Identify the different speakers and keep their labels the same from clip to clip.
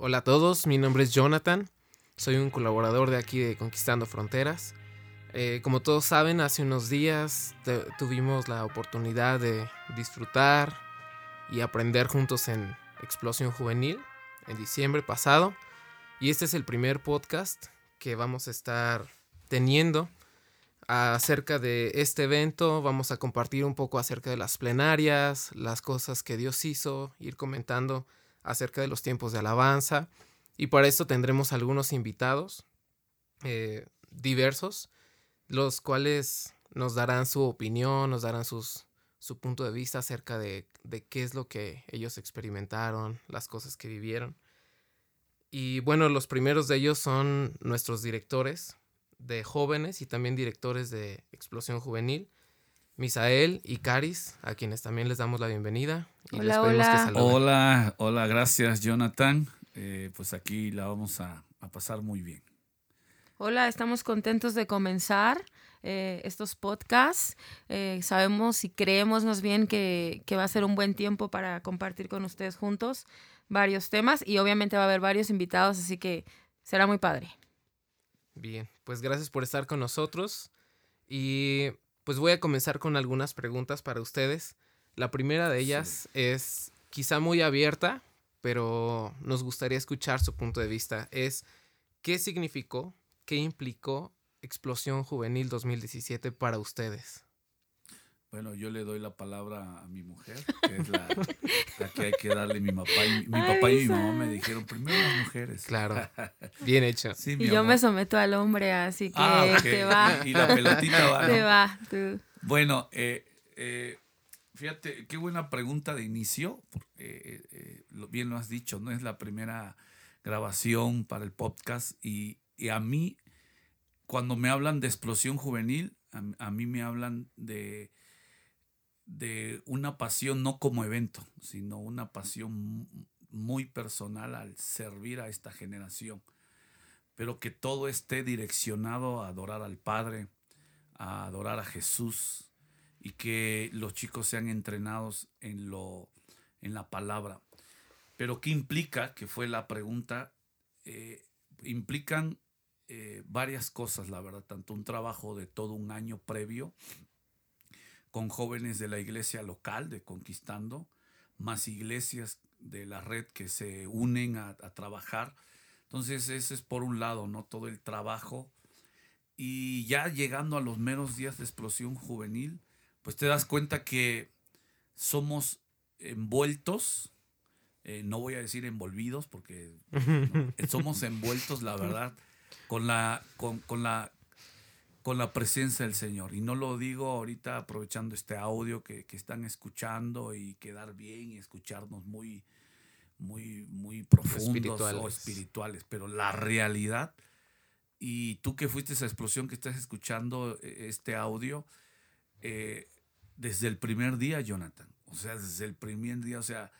Speaker 1: Hola a todos, mi nombre es Jonathan, soy un colaborador de aquí de Conquistando Fronteras. Eh, como todos saben, hace unos días tuvimos la oportunidad de disfrutar y aprender juntos en Explosión Juvenil en diciembre pasado. Y este es el primer podcast que vamos a estar teniendo acerca de este evento. Vamos a compartir un poco acerca de las plenarias, las cosas que Dios hizo, ir comentando acerca de los tiempos de alabanza. Y para esto tendremos algunos invitados eh, diversos, los cuales nos darán su opinión, nos darán sus, su punto de vista acerca de, de qué es lo que ellos experimentaron, las cosas que vivieron. Y bueno, los primeros de ellos son nuestros directores de jóvenes y también directores de Explosión Juvenil, Misael y Caris, a quienes también les damos la bienvenida.
Speaker 2: Y hola, hola. hola, hola, gracias Jonathan. Eh, pues aquí la vamos a, pasar muy bien.
Speaker 3: Hola, estamos contentos de comenzar eh, estos podcasts. Eh, sabemos y creemos más bien que, que va a ser un buen tiempo para compartir con ustedes juntos varios temas y obviamente va a haber varios invitados, así que será muy padre.
Speaker 1: Bien, pues gracias por estar con nosotros y pues voy a comenzar con algunas preguntas para ustedes. La primera de ellas es quizá muy abierta, pero nos gustaría escuchar su punto de vista. Es, ¿qué significó, qué implicó Explosión Juvenil 2017 para ustedes?
Speaker 2: Bueno, yo le doy la palabra a mi mujer, que es la, que hay que darle mi papá. Y, mi papá y mi mamá me dijeron, primero las mujeres.
Speaker 1: Claro, bien hecho.
Speaker 3: y yo me someto al hombre, así que ah, te va.
Speaker 2: Y la pelotita va.
Speaker 3: Te va, tú.
Speaker 2: Bueno, eh, eh, fíjate, qué buena pregunta de inicio, porque eh, bien lo has dicho, no es la primera grabación para el podcast y, a mí, cuando me hablan de explosión juvenil, a mí me hablan de de una pasión no como evento, sino una pasión muy personal al servir a esta generación. Pero que todo esté direccionado a adorar al Padre, a adorar a Jesús y que los chicos sean entrenados en lo en la palabra. Pero ¿qué implica? Que fue la pregunta. Eh, implican eh, varias cosas, la verdad, tanto un trabajo de todo un año previo con jóvenes de la iglesia local de Conquistando, más iglesias de la red que se unen a, trabajar. Entonces ese es por un lado, ¿no? Todo el trabajo. Y ya llegando a los meros días de explosión juvenil, pues te das cuenta que somos envueltos, eh, no voy a decir envolvidos, porque somos envueltos, la verdad, con la, con, con la con la presencia del Señor. Y no lo digo ahorita aprovechando este audio que, están escuchando y quedar bien y escucharnos muy, muy, muy profundos o espirituales, pero la realidad, y tú que fuiste esa explosión que estás escuchando eh, este audio, eh, desde el primer día, Jonathan, o sea, desde el primer día, o sea,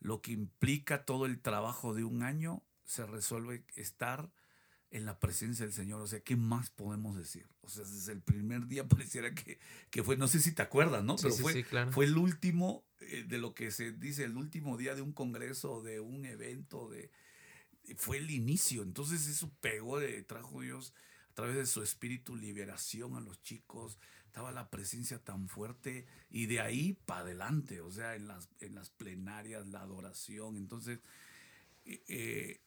Speaker 2: lo que implica todo el trabajo de un año, se resuelve estar en la presencia del Señor. O sea, ¿qué más podemos decir? O sea, desde el primer día pareciera que, que fue, no sé si te acuerdas, ¿no? Pero fue, fue el último eh, de lo que se dice, el último día de un congreso, de un evento, de fue el inicio. Entonces eso pegó, de, trajo Dios a través de su espíritu liberación a los chicos. Estaba la presencia tan fuerte y de ahí para adelante, o sea, en las, en las plenarias, la adoración. Entonces, eh, eh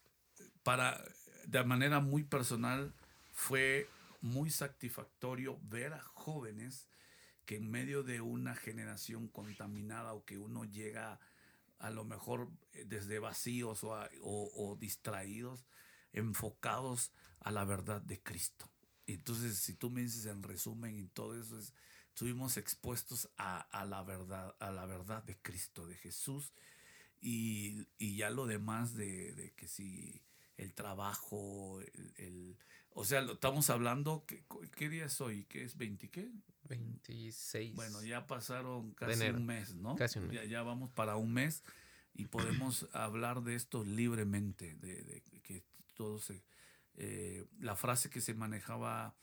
Speaker 2: para de manera muy personal fue muy satisfactorio ver a jóvenes que en medio de una generación contaminada o que uno llega a lo mejor eh, desde vacíos o, distraídos, enfocados a la verdad de Cristo. Entonces, si tú me dices en resumen y todo eso, estuvimos expuestos a, la verdad, a la verdad de Cristo, de Jesús, y, ya lo demás de, de que si el trabajo, el, o sea, lo, estamos hablando, ¿qué, ¿qué, día es hoy? ¿Qué es 20 qué?
Speaker 1: 26.
Speaker 2: Bueno, ya pasaron casi un mes, ¿no? Casi un mes. Ya, ya, vamos para un mes y podemos hablar de esto libremente, de, que todo se... Eh, la frase que se manejaba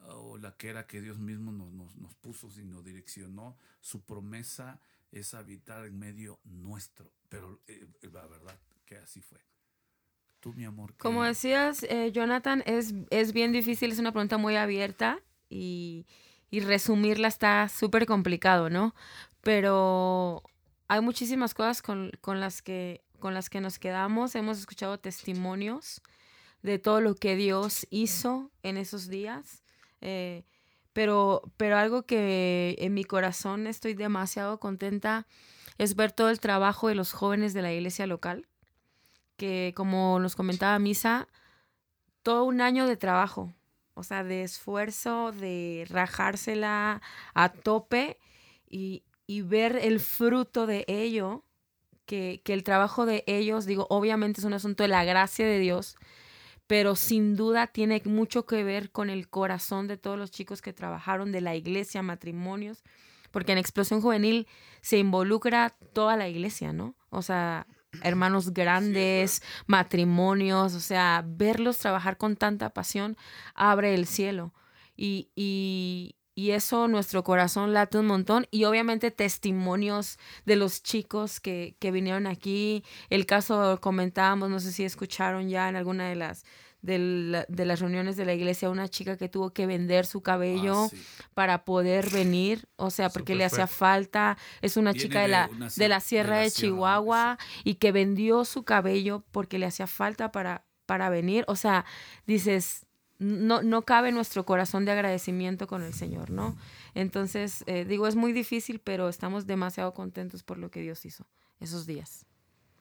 Speaker 2: o la que era que Dios mismo nos, nos, nos puso y nos direccionó, su promesa es habitar en medio nuestro. Pero eh, la verdad que así fue.
Speaker 3: Como decías, eh, Jonathan, es, es bien difícil, es una pregunta muy abierta y, y resumirla está súper complicado, ¿no? Pero hay muchísimas cosas con, con las que, con las que nos quedamos. Hemos escuchado testimonios de todo lo que Dios hizo en esos días. eh, pero, pero algo que en mi corazón estoy demasiado contenta es ver todo el trabajo de los jóvenes de la iglesia local que como nos comentaba Misa, todo un año de trabajo, o sea, de esfuerzo, de rajársela a tope y, y ver el fruto de ello, que, que el trabajo de ellos, digo, obviamente es un asunto de la gracia de Dios, pero sin duda tiene mucho que ver con el corazón de todos los chicos que trabajaron de la iglesia, matrimonios, porque en Explosión Juvenil se involucra toda la iglesia, ¿no? O sea, hermanos grandes, matrimonios, o sea, verlos trabajar con tanta pasión abre el cielo. Y, y, y eso nuestro corazón late un montón. Y obviamente testimonios de los chicos que, que vinieron aquí. El caso comentábamos, no sé si escucharon ya en alguna de las de, la- de las reuniones de la iglesia una chica que tuvo que vender su cabello
Speaker 2: Ah, sí.
Speaker 3: para poder venir, o sea, porque le hacía falta, es una
Speaker 2: Viene
Speaker 3: chica de la,
Speaker 2: una
Speaker 3: de
Speaker 2: sierra-
Speaker 3: la
Speaker 2: de
Speaker 3: Sierra
Speaker 2: la
Speaker 3: de, Chihuahua y que vendió su cabello porque le hacía falta para, para venir, o sea, dices, no, no cabe nuestro corazón de agradecimiento con el Señor, ¿no? Entonces, eh, digo, es muy difícil, pero estamos demasiado contentos por lo que Dios hizo esos días.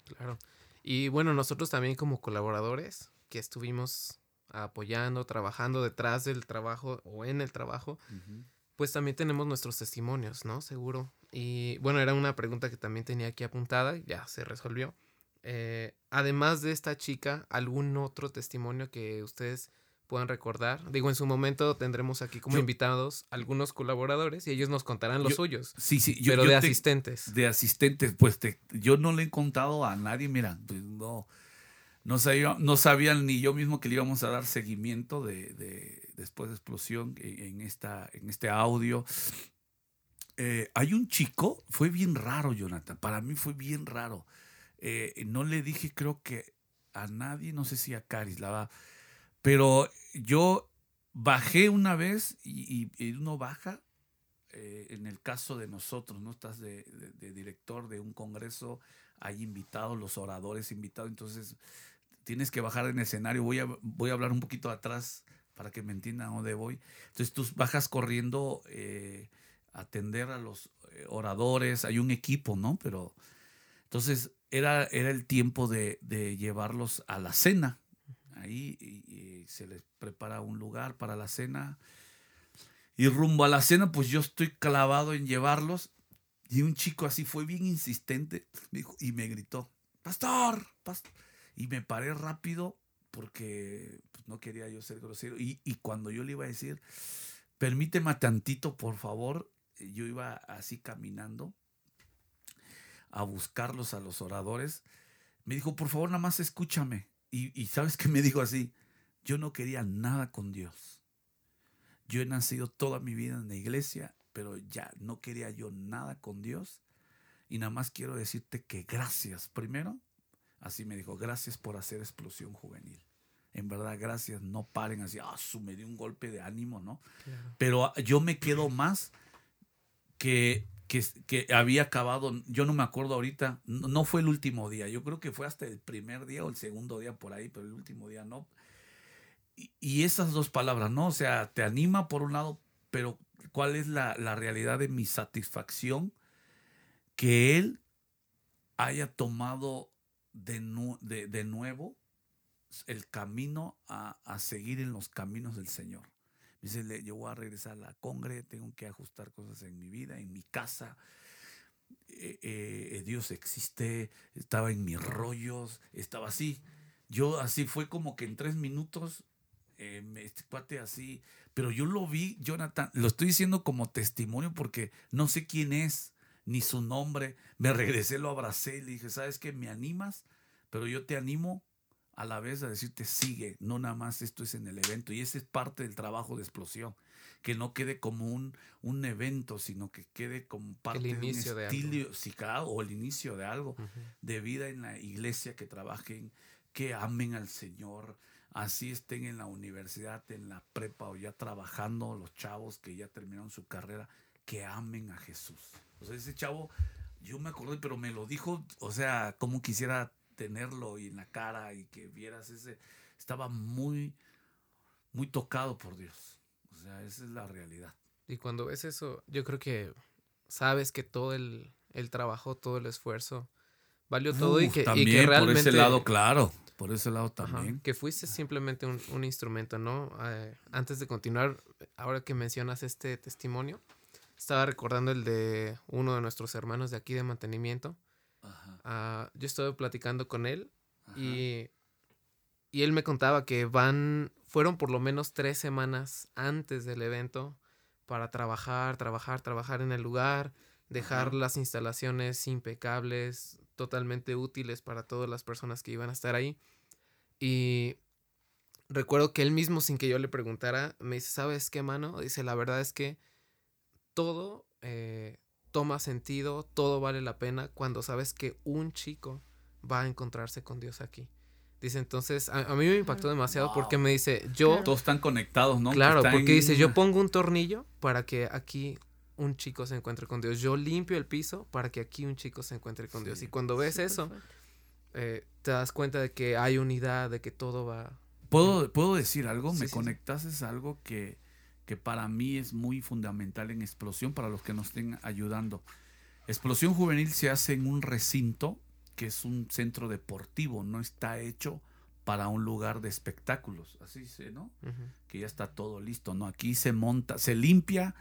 Speaker 1: Claro. Y bueno, nosotros también como colaboradores que estuvimos apoyando, trabajando detrás del trabajo o en el trabajo, pues también tenemos nuestros testimonios, ¿no? Seguro. Y bueno, era una pregunta que también tenía aquí apuntada, ya se resolvió. Eh, además de esta chica, ¿algún otro testimonio que ustedes puedan recordar? Digo, en su momento tendremos aquí como
Speaker 2: Yo-
Speaker 1: invitados algunos colaboradores y ellos nos contarán los
Speaker 2: Yo-
Speaker 1: suyos,
Speaker 2: Sí, sí. yo-
Speaker 1: pero de
Speaker 2: te-
Speaker 1: asistentes.
Speaker 2: De asistentes, pues te- yo no le he contado a nadie, mira, pues no, no, sabía, no sabían ni yo mismo que le íbamos a dar seguimiento de, de- después de explosión en, en esta, en este audio. Eh, hay un chico, fue bien raro, Jonathan, para mí fue bien raro. Eh, no le dije, creo que a nadie, no sé si a Caris, la va, pero yo bajé una vez y, uno baja eh, en el caso de nosotros, ¿no? Estás de, director de un congreso, hay invitados, los oradores invitados, entonces tienes que bajar en escenario. Voy a, voy a hablar un poquito atrás para que me entiendan dónde voy. Entonces tú bajas corriendo eh, a atender a los eh, oradores, hay un equipo, ¿no? Pero entonces era, era el tiempo de llevarlos a la cena. Ahí y- se les prepara un lugar para la cena. Y rumbo a la cena, pues yo estoy clavado en llevarlos. Y un chico así fue bien insistente me dijo- y me gritó, pastor, pastor. Y me paré rápido porque pues, no quería yo ser grosero. Y, y cuando yo le iba a decir, permíteme tantito, por favor, yo iba así caminando a buscarlos a los oradores. Me dijo, por favor, nada más escúchame. Y, y sabes que me dijo así, yo no quería nada con Dios. Yo he nacido toda mi vida en la iglesia, pero ya no quería yo nada con Dios. Y nada más quiero decirte que gracias. Primero, así me dijo, gracias por hacer explosión juvenil. En verdad, gracias. No paren así, ah, su, me dio un golpe de ánimo, ¿no? Pero ah, yo me quedo más que, que, había acabado, yo no me acuerdo ahorita, no, no fue el último día, yo creo que fue hasta el primer día o el segundo día por ahí, pero el último día no. Y, y esas dos palabras, ¿no? O sea, te anima por un lado, pero ¿cuál es la, la realidad de mi satisfacción? Que él haya tomado de, nu- de, de nuevo el camino a, a seguir en los caminos del Señor. Dice, "Le- yo voy a regresar a la congre, tengo que ajustar cosas en mi vida, en mi casa. Eh, eh, Dios existe, estaba en mis rollos, estaba así. Yo así fue como que en tres minutos, eh, este cuate así, pero yo lo vi, Jonathan, lo estoy diciendo como testimonio porque no sé quién es, ni su nombre. Me regresé, lo abracé le dije, ¿sabes qué? Me animas, pero yo te animo a la vez a decirte sigue, no nada más esto es en el evento y ese es parte del trabajo de explosión, que no quede como un, un evento, sino que quede como parte
Speaker 1: inicio
Speaker 2: de un estilo sí, claro, o el inicio de algo, de vida en la iglesia que trabajen que amen al Señor, así estén en la universidad, en la prepa o ya trabajando, los chavos que ya terminaron su carrera, que amen a Jesús. O sea, ese chavo, yo me acordé, pero me lo dijo, o sea, como quisiera tenerlo y en la cara y que vieras ese, estaba muy, muy tocado por Dios. O sea, esa es la realidad.
Speaker 1: Y cuando ves eso, yo creo que sabes que todo el, el trabajo, todo el esfuerzo valió todo y, que,
Speaker 2: también,
Speaker 1: y que realmente...
Speaker 2: Por ese lado, claro. Por ese lado también.
Speaker 1: Ajá, que fuiste simplemente un, un instrumento, ¿no? Eh, antes de continuar, ahora que mencionas este testimonio, estaba recordando el de uno de nuestros hermanos de aquí de mantenimiento. Uh, yo estuve platicando con él y, y él me contaba que van, fueron por lo menos tres semanas antes del evento para trabajar, trabajar, trabajar en el lugar, dejar Ajá. las instalaciones impecables, totalmente útiles para todas las personas que iban a estar ahí. Y recuerdo que él mismo, sin que yo le preguntara, me dice, ¿sabes qué, mano? Dice, la verdad es que todo eh, toma sentido, todo vale la pena cuando sabes que un chico va a encontrarse con Dios aquí. Dice, entonces, a, a mí me impactó demasiado wow. porque me dice, yo...
Speaker 2: Todos están conectados, ¿no?
Speaker 1: Claro, porque dice, yo pongo un tornillo para que aquí un chico se encuentre con Dios. Yo limpio el piso para que aquí un chico se encuentre con sí, Dios. Y cuando ves eso, eh, te das cuenta de que hay unidad, de que todo va...
Speaker 2: ¿Puedo, ¿puedo decir algo? Sí, Me sí, conectases algo que, que para mí es muy fundamental en Explosión, para los que nos estén ayudando. Explosión Juvenil se hace en un recinto que es un centro deportivo, no está hecho para un lugar de espectáculos, así se, ¿no? Uh -huh. Que ya está todo listo, ¿no? Aquí se monta, se limpia,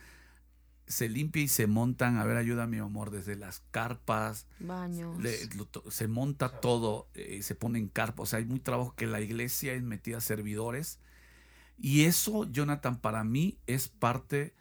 Speaker 2: se limpia y se montan, a ver, ayuda mi amor, desde las carpas,
Speaker 3: baños,
Speaker 2: le, lo, se monta todo, eh, se ponen carpas, o sea, hay muy trabajo que la iglesia es metida servidores. Y eso, Jonathan, para mí es parte,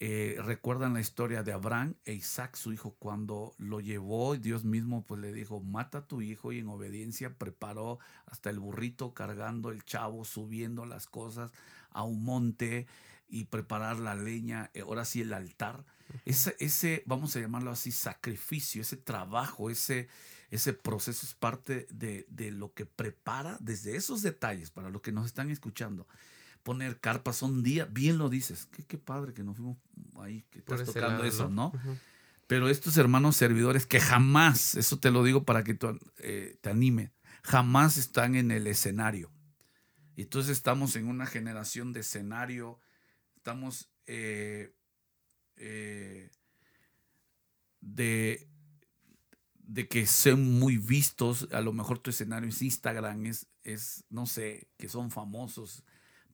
Speaker 2: eh, recuerdan la historia de Abraham e Isaac, su hijo, cuando lo llevó, Dios mismo pues le dijo, mata a tu hijo y en obediencia preparó hasta el burrito cargando el chavo, subiendo las cosas a un monte y preparar la leña, eh, ahora sí el altar. Ese, ese, vamos a llamarlo así, sacrificio, ese trabajo, ese, ese proceso es parte de, de, lo que prepara desde esos detalles para los que nos están escuchando. Poner carpas son días, bien lo dices, qué, qué padre que nos fuimos ahí, que estás tocando lado, eso, ¿no? Uh -huh. Pero estos hermanos servidores que jamás, eso te lo digo para que tú, eh, te anime, jamás están en el escenario. Y entonces estamos en una generación de escenario, estamos eh, eh, de, de que son muy vistos, a lo mejor tu escenario es Instagram, es, es, no sé, que son famosos,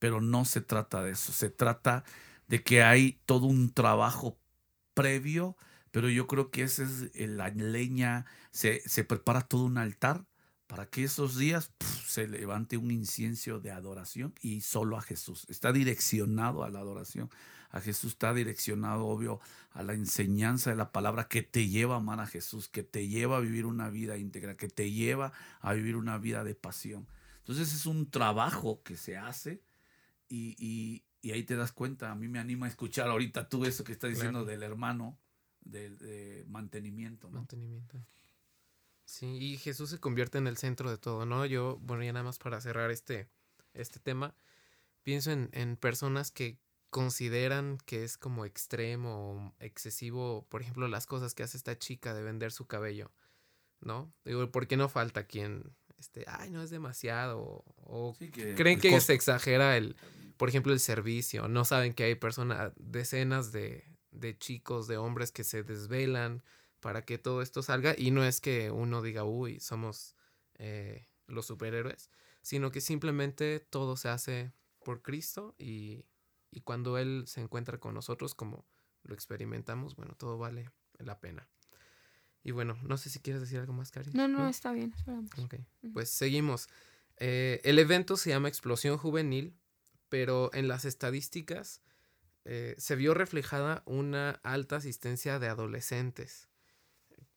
Speaker 2: pero no se trata de eso, se trata de que hay todo un trabajo previo, pero yo creo que esa es la leña, se, se prepara todo un altar para que esos días se levante un incienso de adoración y solo a Jesús. Está direccionado a la adoración. A Jesús está direccionado, obvio, a la enseñanza de la palabra que te lleva a amar a Jesús, que te lleva a vivir una vida íntegra, que te lleva a vivir una vida de pasión. Entonces es un trabajo que se hace y, y, y ahí te das cuenta. A mí me anima a escuchar ahorita tú eso que estás diciendo claro. del hermano, del de mantenimiento. ¿no?
Speaker 1: Mantenimiento. Sí, y Jesús se convierte en el centro de todo, ¿no? Yo, bueno, ya nada más para cerrar este, este tema, pienso en, en personas que consideran que es como extremo o excesivo, por ejemplo, las cosas que hace esta chica de vender su cabello, ¿no? Digo, ¿por qué no falta quien, este, ay, no es demasiado? O, sí, que creen que se exagera el, por ejemplo, el servicio, no saben que hay personas, decenas de, de chicos, de hombres que se desvelan, para que todo esto salga y no es que uno diga, uy, somos eh, los superhéroes, sino que simplemente todo se hace por Cristo y, y, cuando Él se encuentra con nosotros como lo experimentamos, bueno, todo vale la pena. Y bueno, no sé si quieres decir algo más, Cari.
Speaker 3: No, no, ¿no? está bien, esperamos.
Speaker 1: Ok, uh -huh. pues seguimos. Eh, el evento se llama Explosión Juvenil, pero en las estadísticas eh, se vio reflejada una alta asistencia de adolescentes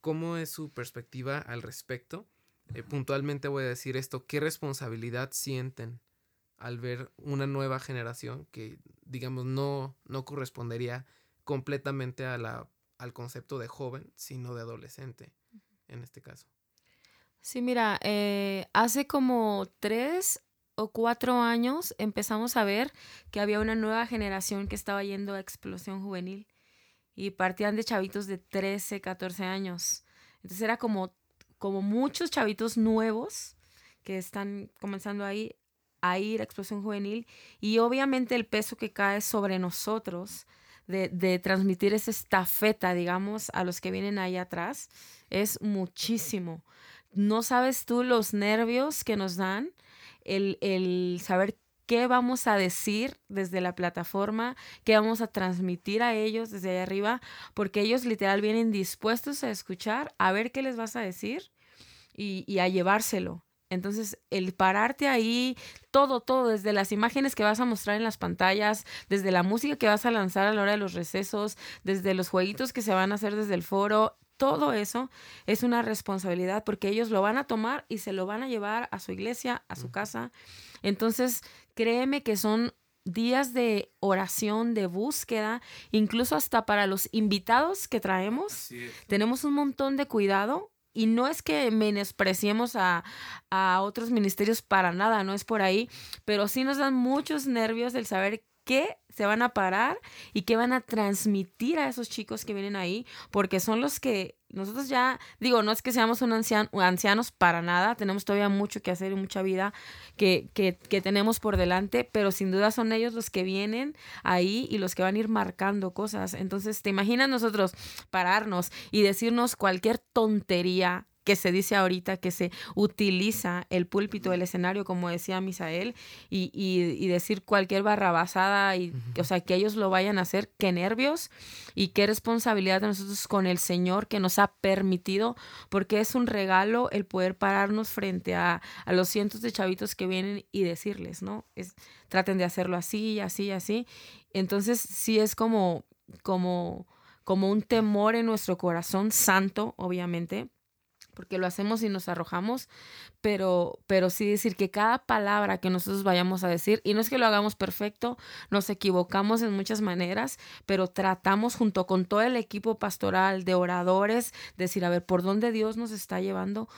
Speaker 1: cómo es su perspectiva al respecto. Eh, puntualmente voy a decir esto, ¿qué responsabilidad sienten al ver una nueva generación que, digamos, no, no correspondería completamente a la, al concepto de joven, sino de adolescente, en este caso?
Speaker 3: Sí, mira, eh, hace como tres o cuatro años empezamos a ver que había una nueva generación que estaba yendo a Explosión Juvenil y partían de chavitos de 13, 14 años. Entonces era como, como muchos chavitos nuevos que están comenzando ahí a ir a Explosión Juvenil y obviamente el peso que cae sobre nosotros de, de transmitir esa estafeta, digamos, a los que vienen ahí atrás es muchísimo no sabes tú los nervios que nos dan, el, saber qué vamos a decir desde la plataforma, qué vamos a transmitir a ellos desde ahí arriba, porque ellos literal vienen dispuestos a escuchar, a ver qué les vas a decir y, y a llevárselo. Entonces, el pararte ahí, todo, todo, desde las imágenes que vas a mostrar en las pantallas, desde la música que vas a lanzar a la hora de los recesos, desde los jueguitos que se van a hacer desde el foro, todo eso es una responsabilidad porque ellos lo van a tomar y se lo van a llevar a su iglesia, a su casa. Entonces, créeme que son días de oración, de búsqueda, incluso hasta para los invitados que traemos. Tenemos un montón de cuidado y no es que menospreciemos a, a, otros ministerios para nada, no es por ahí, pero sí nos dan muchos nervios el saber qué se van a parar y qué van a transmitir a esos chicos que vienen ahí, porque son los que nosotros ya, digo, no es que seamos un ancianos para nada, tenemos todavía mucho que hacer y mucha vida que, que, que tenemos por delante, pero sin duda son ellos los que vienen ahí y los que van a ir marcando cosas. Entonces, ¿te imaginas nosotros pararnos y decirnos cualquier tontería que se dice ahorita, que se utiliza el púlpito, el escenario, como decía Misael, y, y, decir cualquier barrabasada, y, o sea, que ellos lo vayan a hacer, qué nervios y qué responsabilidad de nosotros con el Señor que nos ha permitido, porque es un regalo el poder pararnos frente a, a los cientos de chavitos que vienen y decirles, ¿no? Es, traten de hacerlo así, así, así. Entonces, sí es como, como, como un temor en nuestro corazón santo, obviamente, porque lo hacemos y nos arrojamos, pero, pero sí decir que cada palabra que nosotros vayamos a decir, y no es que lo hagamos perfecto, nos equivocamos en muchas maneras, pero tratamos junto con todo el equipo pastoral de oradores, decir, a ver, por dónde Dios nos está llevando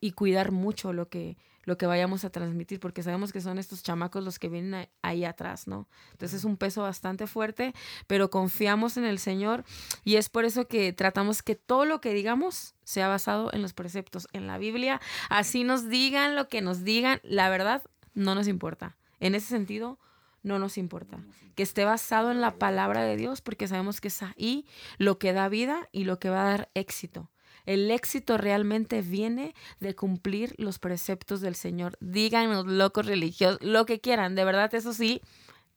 Speaker 3: y cuidar mucho lo que, lo que vayamos a transmitir, porque sabemos que son estos chamacos los que vienen ahí atrás, ¿no? Entonces es un peso bastante fuerte, pero confiamos en el Señor y es por eso que tratamos que todo lo que digamos sea basado en los preceptos, en la Biblia, así nos digan lo que nos digan, la verdad no nos importa. En ese sentido, no nos importa. Que esté basado en la palabra de Dios, porque sabemos que es ahí lo que da vida y lo que va a dar éxito. El éxito realmente viene de cumplir los preceptos del Señor. Díganos, locos religiosos, lo que quieran. De verdad, eso sí,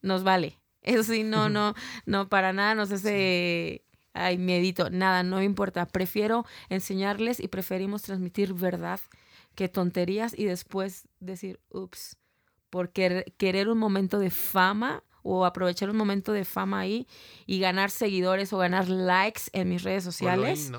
Speaker 3: nos vale. Eso sí, no, no, no, para nada nos hace... Ay, miedito, nada, no importa. Prefiero enseñarles y preferimos transmitir verdad que tonterías y después decir, ups, por querer un momento de fama o aprovechar un momento de fama ahí y ganar seguidores o ganar likes en mis redes sociales.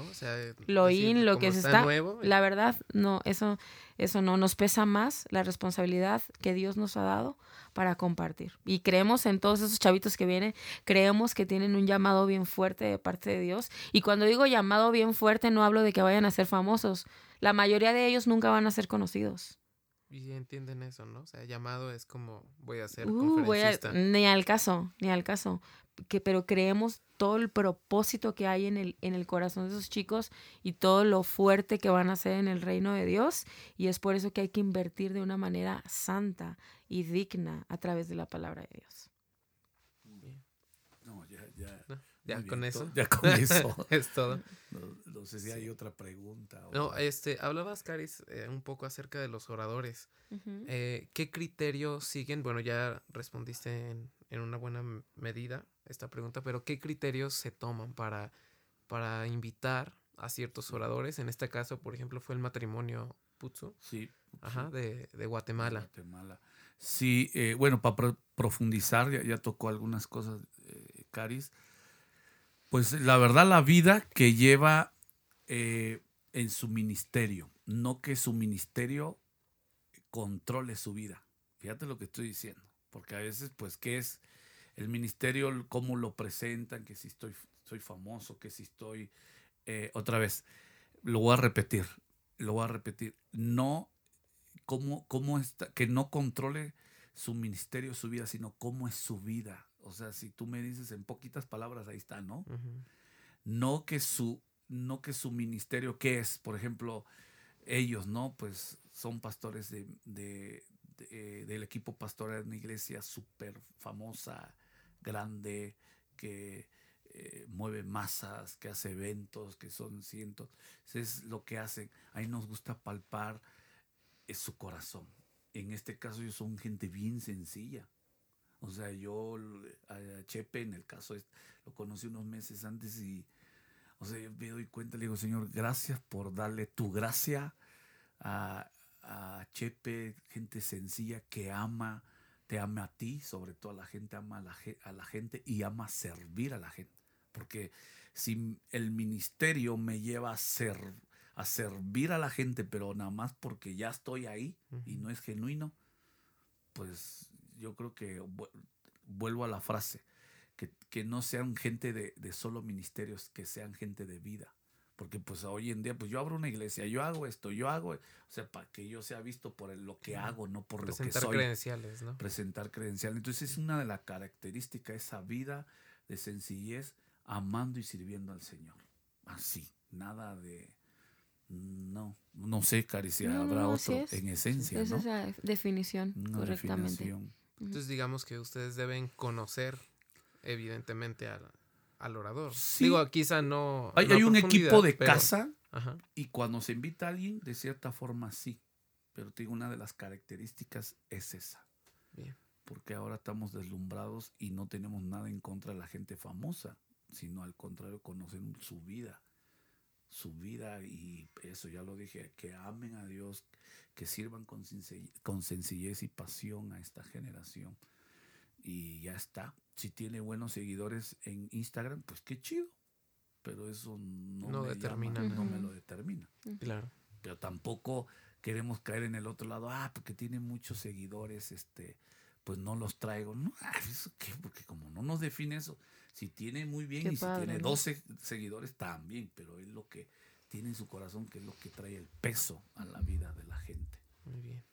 Speaker 3: lo in, lo que se está. la verdad, no, eso, eso no. Nos pesa más la responsabilidad que Dios nos ha dado para compartir. Y creemos en todos esos chavitos que vienen, creemos que tienen un llamado bien fuerte de parte de Dios. Y cuando digo llamado bien fuerte, no hablo de que vayan a ser famosos. La mayoría de ellos nunca van a ser conocidos.
Speaker 1: Y entienden eso, ¿no? O sea, llamado es como voy a ser uh,
Speaker 3: ni al caso, ni al caso. Que, pero creemos todo el propósito que hay en el, en el corazón de esos chicos y todo lo fuerte que van a ser en el reino de Dios. Y es por eso que hay que invertir de una manera santa y digna a través de la palabra de Dios.
Speaker 2: No, ya, ya.
Speaker 1: Ya con eso.
Speaker 2: Ya con eso.
Speaker 1: es todo.
Speaker 2: No, sé si hay otra pregunta.
Speaker 1: No, este, hablabas, Caris, eh, un poco acerca de los oradores. Eh, ¿Qué criterios siguen? Bueno, ya respondiste en, en, una buena medida esta pregunta, pero ¿qué criterios se toman para, para invitar a ciertos oradores? En este caso, por ejemplo, fue el matrimonio Putzu.
Speaker 2: Sí.
Speaker 1: Ajá, de, de Guatemala.
Speaker 2: Guatemala. Sí, eh, bueno, para profundizar, ya, ya, tocó algunas cosas, Caris. Pues la verdad, la vida que lleva eh, en su ministerio, no que su ministerio controle su vida. Fíjate lo que estoy diciendo, porque a veces, pues, ¿qué es el ministerio? ¿Cómo lo presentan? Que si estoy, soy famoso, que si estoy... Eh, otra vez, lo voy a repetir. lo voy a repetir, no cómo, cómo está, que no controle su ministerio, su vida, sino cómo es su vida. O sea, si tú me dices en poquitas palabras, ahí está, ¿no? No que su, no que su ministerio, ¿qué es? Por ejemplo, ellos, ¿no? Pues son pastores de, de, eh, del equipo pastoral de una iglesia súper famosa, grande, que eh, mueve masas, que hace eventos, que son cientos. es lo que hacen. Ahí nos gusta palpar es su corazón. En este caso yo son gente bien sencilla. O sea, yo a Chepe en el caso lo conocí unos meses antes y, o sea, yo me doy cuenta, le digo, Señor, gracias por darle tu gracia a, a Chepe, gente sencilla que ama, te ama a ti, sobre todo a la gente, ama a la, a la gente y ama servir a la gente. Porque si el ministerio me lleva a, ser, a servir a la gente, pero nada más porque ya estoy ahí y no es genuino, pues yo creo que vuelvo a la frase, que, que no sean gente de, de, solo ministerios, que sean gente de vida. Porque pues hoy en día, pues yo abro una iglesia, yo hago esto, yo hago, o sea, para que yo sea visto por lo que hago, no por lo que soy.
Speaker 1: Presentar credenciales, ¿no?
Speaker 2: Presentar credenciales. Entonces es una de las características, esa vida de sencillez, amando y sirviendo al Señor. Así, nada de... No, no sé, Cari, si habrá otro en esencia.
Speaker 3: Es esa definición, correctamente.
Speaker 1: Entonces digamos que ustedes deben conocer evidentemente al, orador. Digo, quizá no...
Speaker 2: Hay, hay un equipo de casa y cuando se invita a alguien, de cierta forma sí. Pero te digo, una de las características es esa. Bien. Porque ahora estamos deslumbrados y no tenemos nada en contra de la gente famosa sino al contrario, conocen su vida, su vida y eso ya lo dije, que amen a Dios, que sirvan con sencillez, y pasión a esta generación. Y ya está. Si tiene buenos seguidores en Instagram, pues qué chido. Pero eso no, me determina. no me lo determina.
Speaker 1: Claro.
Speaker 2: Pero tampoco queremos caer en el otro lado, ah, porque tiene muchos seguidores, este, pues no los traigo. No, ¿eso qué? Porque como no nos define eso, si tiene muy bien y si tiene 12 seguidores también, pero es lo que tiene en su corazón que es lo que trae el peso a la vida de la gente.
Speaker 1: Muy bien.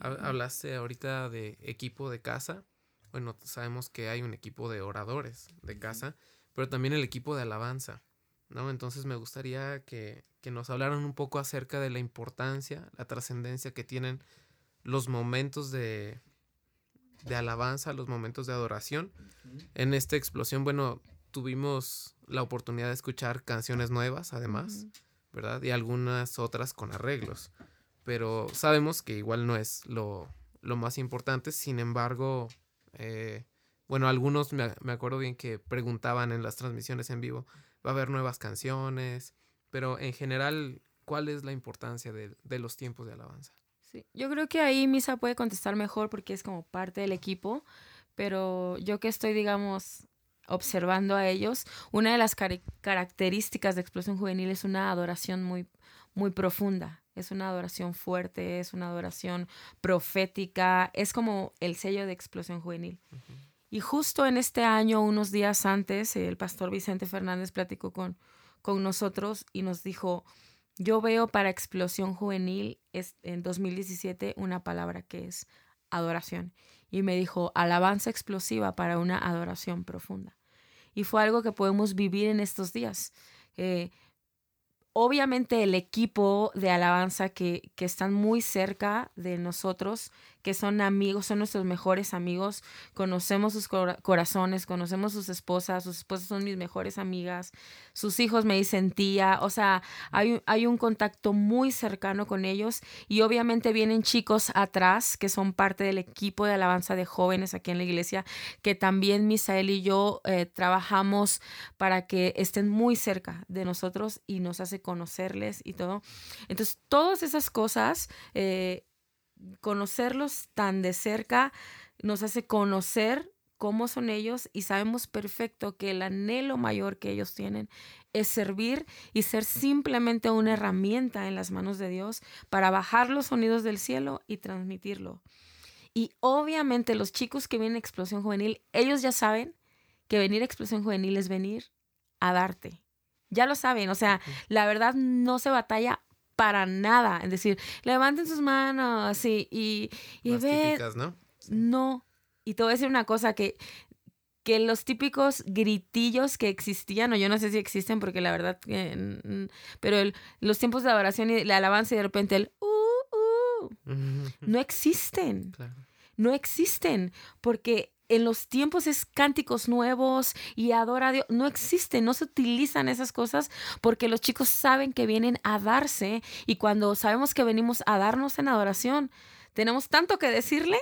Speaker 1: Hablaste ahorita de equipo de casa. Bueno, sabemos que hay un equipo de oradores de casa, pero también el equipo de alabanza. ¿no? Entonces me gustaría que, que nos hablaran un poco acerca de la importancia, la trascendencia que tienen los momentos de, de alabanza, los momentos de adoración. En esta explosión, bueno, tuvimos la oportunidad de escuchar canciones nuevas, además, ¿verdad? Y algunas otras con arreglos. Pero sabemos que igual no es lo, más importante. Sin embargo, eh, bueno, algunos me, acuerdo bien que preguntaban en las transmisiones en vivo, ¿va a haber nuevas canciones? Pero en general, ¿cuál es la importancia de los tiempos de alabanza?
Speaker 3: Yo creo que ahí Misa puede contestar mejor porque es como parte del equipo, pero yo que estoy, digamos, observando a ellos, una de las características de Explosión Juvenil es una adoración muy, muy profunda. Es una adoración fuerte, es una adoración profética, es como el sello de Explosión Juvenil. Y justo en este año, unos días antes, el pastor Vicente Fernández platicó con, con nosotros y nos dijo, yo veo para explosión juvenil en 2017 una palabra que es adoración. Y me dijo, alabanza explosiva para una adoración profunda. Y fue algo que podemos vivir en estos días. Eh, obviamente el equipo de alabanza que, que, están muy cerca de nosotros, que son amigos, son nuestros mejores amigos, conocemos sus corazones, conocemos sus esposas, sus esposas son mis mejores amigas, sus hijos me dicen tía, o sea, hay, hay un contacto muy cercano con ellos y obviamente vienen chicos atrás que son parte del equipo de alabanza de jóvenes aquí en la iglesia, que también Misael y yo eh, trabajamos para que estén muy cerca de nosotros y nos hace conocerles y todo. Entonces, todas esas cosas... Eh, conocerlos tan de cerca nos hace conocer cómo son ellos y sabemos perfecto que el anhelo mayor que ellos tienen es servir y ser simplemente una herramienta en las manos de Dios para bajar los sonidos del cielo y transmitirlo. Y obviamente los chicos que vienen a Explosión Juvenil, ellos ya saben que venir a Explosión Juvenil es venir a darte. Ya lo saben, o sea, la verdad no se batalla para nada. Es decir, levanten sus manos y, y, y
Speaker 1: Más
Speaker 3: ve-
Speaker 1: típicas, ¿no?
Speaker 3: no. Y te voy a decir una cosa que que los típicos gritillos que existían, o yo no sé si existen porque la verdad, mm, pero el- los tiempos de adoración y la alabanza y de repente el uh, uh, no existen
Speaker 1: Claro.
Speaker 3: no existen, porque en los tiempos es cánticos nuevos y adora a Dios. No existen, no se utilizan esas cosas porque los chicos saben que vienen a darse y cuando sabemos que venimos a darnos en adoración, tenemos tanto que decirle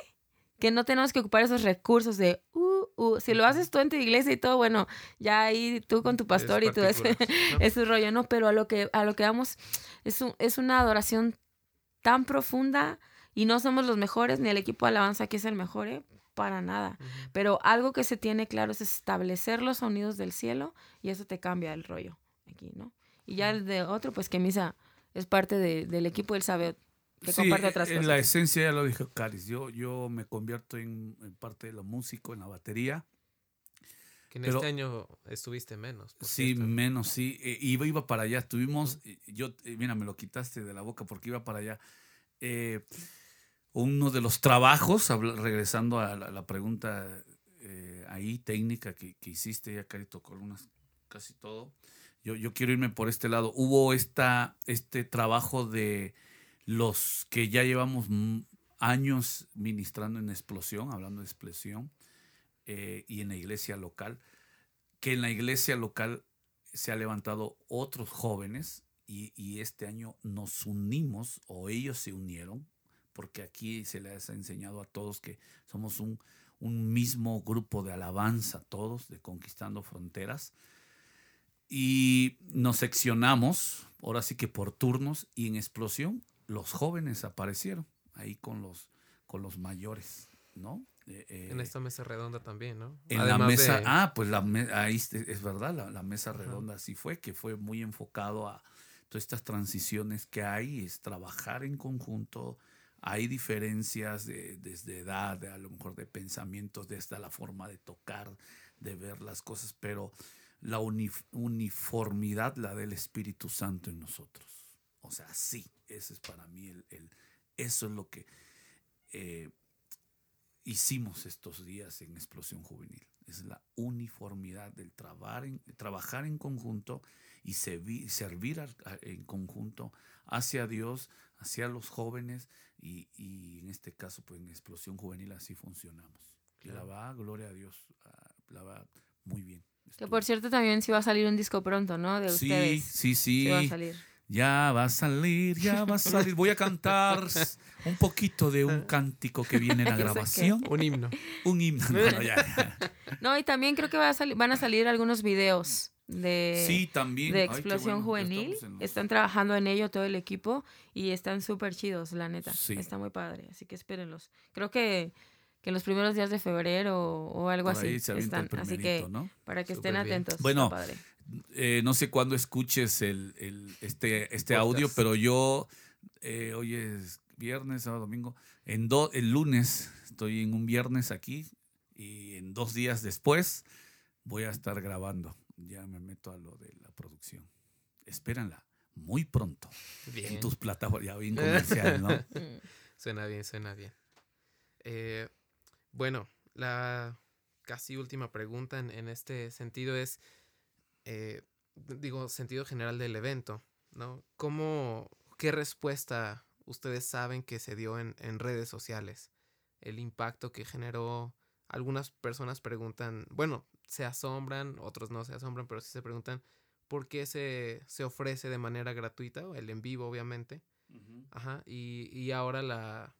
Speaker 3: que no tenemos que ocupar esos recursos de, uh, uh. si lo haces tú en tu iglesia y todo, bueno, ya ahí tú con tu pastor
Speaker 1: Es
Speaker 3: y tú, ese,
Speaker 1: particular, ¿no?
Speaker 3: es rollo, ¿no? Pero a lo que, a lo que vamos es, un- es una adoración tan profunda y no somos los mejores, ni el equipo de alabanza aquí es el mejor, ¿eh? Para nada.
Speaker 1: Ujú.
Speaker 3: Pero algo que se tiene claro es establecer los sonidos del cielo y eso te cambia el rollo aquí, ¿no? Y ya el de otro, pues que Misa es parte de- del equipo, él sabe que
Speaker 2: Sí,
Speaker 3: comparte otras
Speaker 2: en
Speaker 3: cosas.
Speaker 2: la esencia ya lo dijo Caris. Yo, yo me convierto en, en parte de lo músico, en la batería.
Speaker 1: Que en
Speaker 2: Pero-
Speaker 1: este año estuviste menos. por
Speaker 2: Sí,
Speaker 1: cierto.
Speaker 2: menos, sí. Eh, iba, iba para allá. Estuvimos, eh, yo, eh, mira, me lo quitaste de la boca porque iba para allá. Eh, uno de los trabajos, regresando a la, la pregunta eh, ahí técnica que, que hiciste, ya Cari tocó unas, casi todo. Yo, yo quiero irme por este lado. Hubo esta, este trabajo de los que ya llevamos años ministrando en explosión, hablando de explosión, eh, y en la iglesia local, que en la iglesia local se ha levantado otros jóvenes y, y este año nos unimos o ellos se unieron, porque aquí se les ha enseñado a todos que somos un, un mismo grupo de alabanza, todos, de Conquistando Fronteras. Y nos seccionamos, ahora sí que por turnos, y en explosión los jóvenes aparecieron ahí con los, con los mayores, ¿no? Eh, eh,
Speaker 1: En esta mesa redonda también, ¿no?
Speaker 2: en la
Speaker 1: Además
Speaker 2: mesa,
Speaker 1: de-
Speaker 2: ah, pues la me- ahí es verdad, la, la mesa
Speaker 1: Ajá.
Speaker 2: redonda así fue, que fue muy enfocado a todas estas transiciones que hay, es trabajar en conjunto, hay diferencias de, desde edad, de, a lo mejor de pensamientos, desde la forma de tocar, de ver las cosas, pero la unif- uniformidad la del Espíritu Santo en nosotros. O sea, sí, ese es para mí el, eso es lo que eh, hicimos estos días en Explosión Juvenil. Es la uniformidad del trabajar en, trabajar en conjunto y servi- servir en conjunto hacia Dios, hacia los jóvenes y, y en este caso, pues en Explosión Juvenil así funcionamos. La va, gloria a Dios, ah, la va muy bien.
Speaker 3: Que por cierto también sí va a salir un disco pronto, ¿no? De
Speaker 2: Sí,
Speaker 3: ustedes.
Speaker 2: sí, sí.
Speaker 3: Sí va a salir.
Speaker 2: Ya va a salir, ya va a salir. Voy a cantar un poquito de un cántico que viene en la grabación.
Speaker 1: Un himno.
Speaker 2: Un himno. No, no, ya, ya.
Speaker 3: No, y también creo que va a van a salir algunos videos de,
Speaker 2: Sí, también.
Speaker 3: de
Speaker 2: Ay,
Speaker 3: Explosión
Speaker 2: bueno,
Speaker 3: Juvenil.
Speaker 2: los-
Speaker 3: Están trabajando en ello todo el equipo y están súper chidos, la neta.
Speaker 2: Sí.
Speaker 3: Está muy padre, así que espérenlos. Creo que, que en los primeros días de febrero o algo
Speaker 2: Por
Speaker 3: así están. Así que
Speaker 2: ¿no?
Speaker 3: para que estén
Speaker 1: bien.
Speaker 3: atentos.
Speaker 2: Bueno,
Speaker 3: padre.
Speaker 2: Eh, no sé cuándo escuches el, el- este, este
Speaker 1: Podcast.
Speaker 2: audio, pero yo eh, hoy es viernes, sábado, domingo. En do- el lunes estoy en un viernes aquí y en dos días después voy a estar grabando. Ya me meto a lo de la producción. Espéranla muy pronto en
Speaker 1: Bien.
Speaker 2: tus plataformas. Ya bien comercial, ¿no?
Speaker 1: Suena bien, suena bien. Eh, bueno, la casi última pregunta en, en este sentido es, eh, digo, sentido general del evento, ¿no? ¿Cómo, qué respuesta ustedes saben que se dio en, en redes sociales? El impacto que generó, algunas personas preguntan, bueno, se asombran, otros no se asombran, pero sí se preguntan por qué se, se ofrece de manera gratuita, el en vivo obviamente, Ajá, y, y ahora la,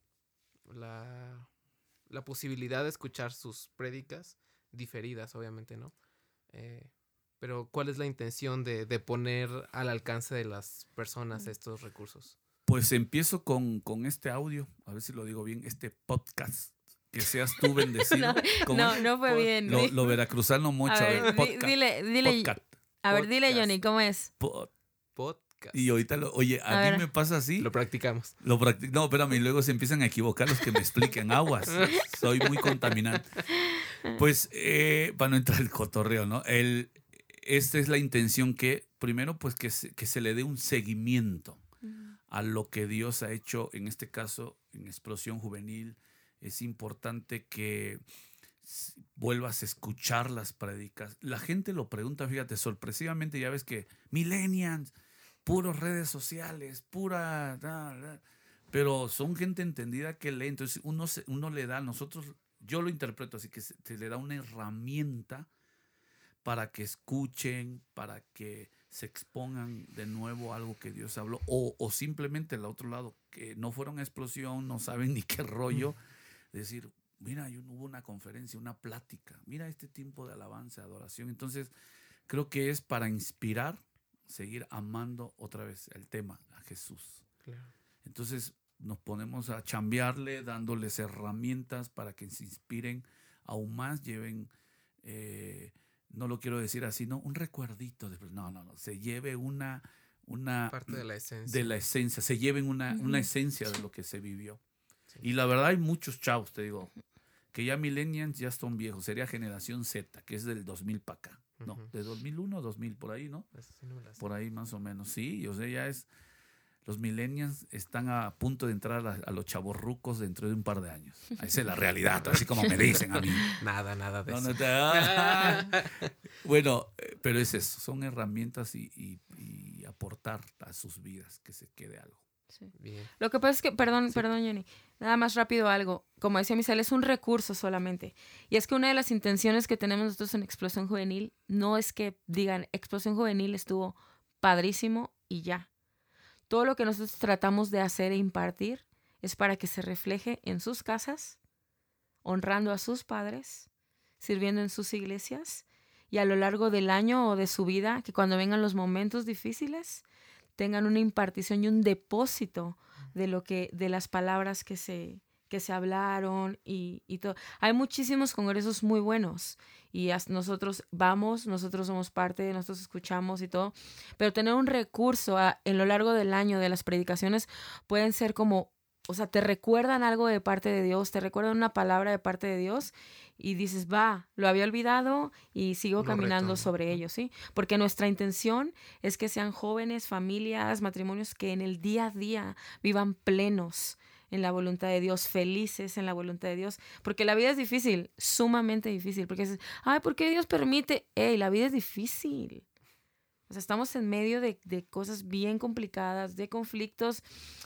Speaker 1: la, la posibilidad de escuchar sus prédicas diferidas, obviamente, ¿no? Eh, pero ¿cuál es la intención de, de poner al alcance de las personas estos recursos?
Speaker 2: Pues empiezo con, con este audio, a ver si lo digo bien, este podcast. Que seas tú bendecido.
Speaker 3: No,
Speaker 2: ¿Cómo
Speaker 3: no, fue
Speaker 1: Pod-
Speaker 3: bien.
Speaker 2: Lo, veracruzano mucho.
Speaker 3: a
Speaker 2: a
Speaker 3: ver,
Speaker 2: podcast,
Speaker 3: dile, dile,
Speaker 2: podcast,
Speaker 3: a ver, dile. Johnny, ¿cómo es?
Speaker 2: pod-
Speaker 1: Podcast.
Speaker 2: Y ahorita, lo, oye, a,
Speaker 3: A
Speaker 2: mí
Speaker 3: ver.
Speaker 2: me pasa así.
Speaker 1: Lo practicamos.
Speaker 2: Lo practic- no, espérame, y luego se empiezan a equivocar los que me expliquen aguas. Soy muy contaminante. Pues, eh, para no entrar el cotorreo, ¿no? El, esta es la intención que, primero, pues que se, que se le dé un seguimiento a lo que Dios ha hecho, en este caso, en Explosión Juvenil. Es importante que vuelvas a escuchar las predicas. La gente lo pregunta, fíjate, sorpresivamente ya ves que millennials, puros redes sociales, pura... pero son gente entendida que lee, entonces uno, uno le da, nosotros, yo lo interpreto así, que se, le da una herramienta para que escuchen, para que se expongan de nuevo algo que Dios habló, o, o simplemente el otro lado, que no fueron explosión, no saben ni qué rollo, decir, mira, hubo una conferencia, una plática, mira este tiempo de alabanza, adoración. Entonces, creo que es para inspirar, seguir amando otra vez el tema, a Jesús. Entonces, nos ponemos a chambearle, dándoles herramientas para que se inspiren aún más, lleven, eh, no lo quiero decir así, no, un recuerdito, de, no, no, no, se lleve una, una
Speaker 1: parte de la esencia.
Speaker 2: De la esencia, se lleven una, una esencia de lo que se vivió. Y la verdad hay muchos chavos, te digo, que ya millennials ya son viejos, sería generación Z, que es del 2000 para acá. No, de 2001, 2000, por ahí, ¿no? por ahí más o menos, sí. O sea, ya es, los millennials están a punto de entrar a, los chavos rucos dentro de un par de años. Esa es la realidad, así como me dicen a mí.
Speaker 1: Nada, nada de eso.
Speaker 2: bueno, eh, pero es eso, son herramientas y aportar a sus vidas, que se quede algo.
Speaker 3: Lo que pasa es que, perdón, perdón, Jenny, nada más rápido algo. Como decía Misael, es un recurso solamente. Y es que una de las intenciones que tenemos nosotros en Explosión Juvenil no es que digan, Explosión Juvenil estuvo padrísimo y ya. Todo lo que nosotros tratamos de hacer e impartir es para que se refleje en sus casas, honrando a sus padres, sirviendo en sus iglesias y a lo largo del año o de su vida, que cuando vengan los momentos difíciles, tengan una impartición y un depósito de lo que, de las palabras que se, que se hablaron y, y todo. Hay muchísimos congresos muy buenos y nosotros vamos, nosotros somos parte, nosotros escuchamos y todo, pero tener un recurso en lo largo del año de las predicaciones pueden ser como, o sea, te recuerdan algo de parte de Dios, te recuerdan una palabra de parte de Dios y dices, va, lo había olvidado y sigo caminando sobre ello, ¿sí? Porque nuestra intención es que sean jóvenes, familias, matrimonios que en el día a día vivan plenos en la voluntad de Dios, felices en la voluntad de Dios, porque la vida es difícil, sumamente difícil, porque dices, ay, ¿por qué Dios permite? Ey, la vida es difícil. O sea, estamos en medio de, de, cosas bien complicadas, de conflictos,